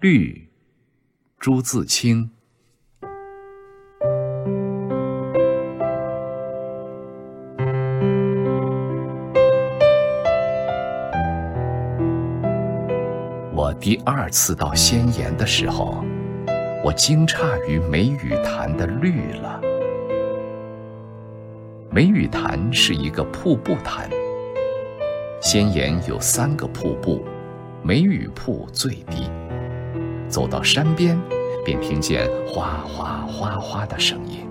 绿，朱自清。我第二次到仙岩的时候，我惊诧于梅雨潭的绿了。梅雨潭是一个瀑布潭，仙岩有三个瀑布，梅雨瀑最低。走到山边，便听见哗哗哗哗的声音。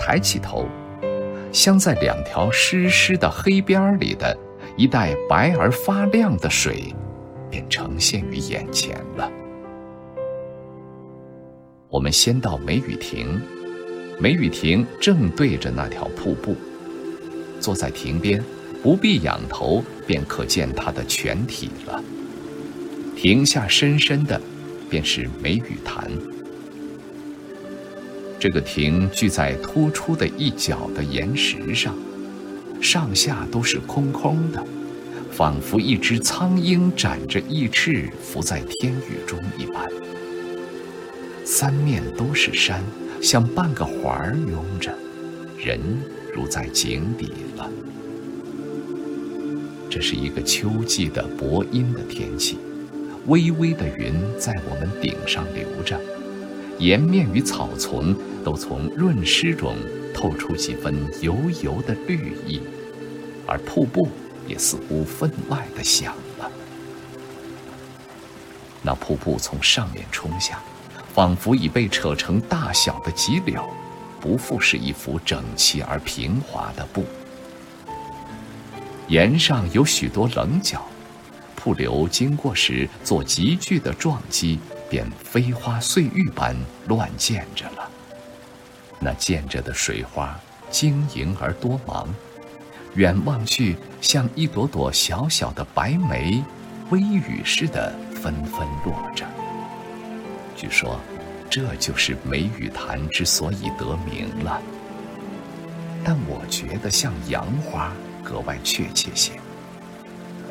抬起头，镶在两条湿湿的黑边里的一带白而发亮的水。便呈现于眼前了。我们先到梅雨亭，梅雨亭正对着那条瀑布。坐在亭边，不必仰头，便可见它的全体了。亭下深深的，便是梅雨潭。这个亭聚在突出的一角的岩石上，上下都是空空的。仿佛一只苍鹰展着翼翅浮在天宇中一般，三面都是山，像半个环儿拥着，人如在井底了。这是一个秋季的薄阴的天气，微微的云在我们顶上流着，岩面与草丛都从润湿中透出几分油油的绿意，而瀑布。也似乎分外的响了。那瀑布从上面冲下，仿佛已被扯成大小的急流，不复是一幅整齐而平滑的布。岩上有许多棱角，瀑流经过时做急剧的撞击，便飞花碎玉般乱溅着了。那溅着的水花晶莹而多芒。远望去，像一朵朵小小的白梅，微雨似的纷纷落着。据说，这就是梅雨潭之所以得名了。但我觉得像杨花格外确切些。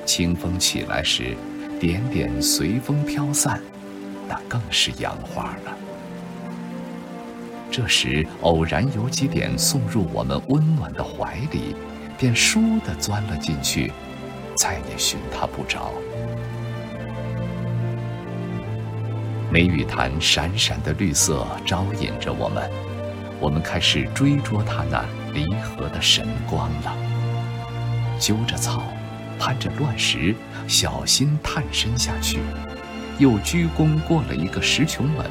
清风起来时，点点随风飘散，那更是杨花了。这时偶然有几点送入我们温暖的怀里。便倏地钻了进去，再也寻它不着。梅雨潭闪闪的绿色招引着我们，我们开始追逐它那离合的神光了。揪着草，攀着乱石，小心探身下去，又鞠躬过了一个石穹门，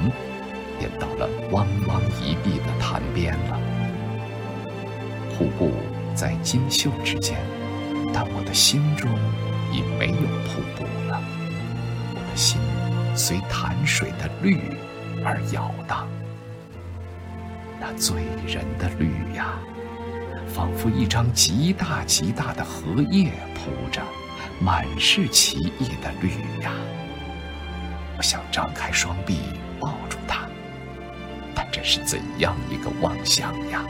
便到了汪汪一碧的潭边了。瀑布。在金袖之间，但我的心中已没有瀑布了。我的心随潭水的绿而摇荡，那醉人的绿呀，仿佛一张极大极大的荷叶铺着，满是奇异的绿呀。我想张开双臂抱住它，但这是怎样一个妄想呀！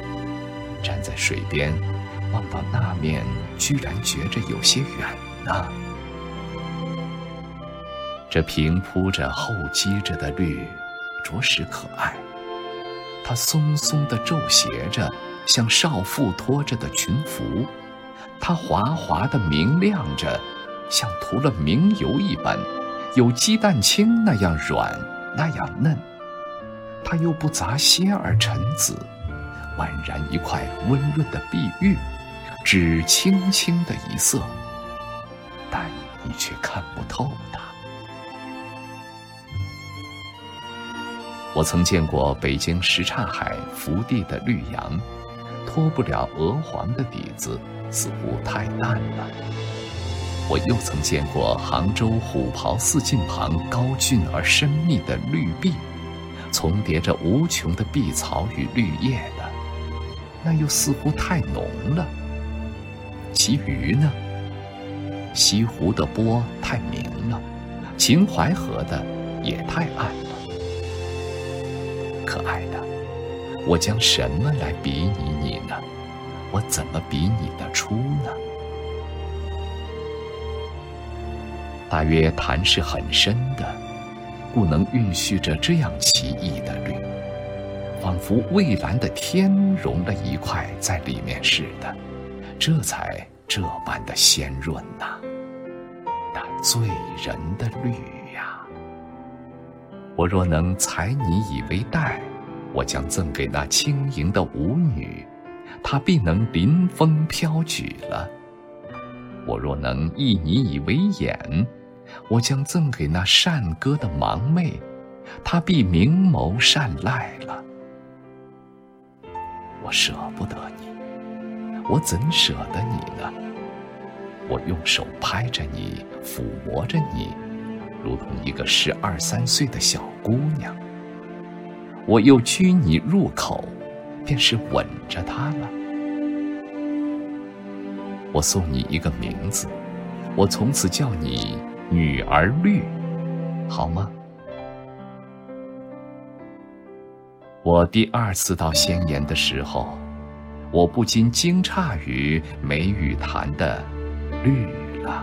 站在水边。望到那面，居然觉着有些远呢。这平铺着、厚积着的绿，着实可爱。它松松的皱斜着，像少妇拖着的裙服；它滑滑的明亮着，像涂了明油一般，有鸡蛋清那样软，那样嫩。它又不杂些而沉紫，宛然一块温润的碧玉。只轻轻的一色，但你却看不透它。我曾见过北京什刹海福地的绿杨，脱不了鹅黄的底子，似乎太淡了。我又曾见过杭州虎跑寺近旁高峻而深密的绿壁，重叠着无穷的碧草与绿叶的，那又似乎太浓了。其余呢？西湖的波太明了，秦淮河的也太暗了。可爱的，我将什么来比拟你呢？我怎么比拟得出呢？大约潭是很深的，故能蕴蓄着这样奇异的绿，仿佛蔚蓝的天融了一块在里面似的，这才这般的鲜润呐，那醉人的绿呀！我若能采你以为带，我将赠给那轻盈的舞女，她必能临风飘举了；我若能忆你以为眼，我将赠给那善歌的盲妹，她必明眸善睐了。我舍不得你，我怎舍得你呢？我用手拍着你，抚摸着你，如同一个十二三岁的小姑娘。我又拘你入口，便是吻着她了。我送你一个名字，我从此叫你。女儿绿，好吗？我第二次到仙岩的时候，我不禁惊诧于梅雨潭的绿了。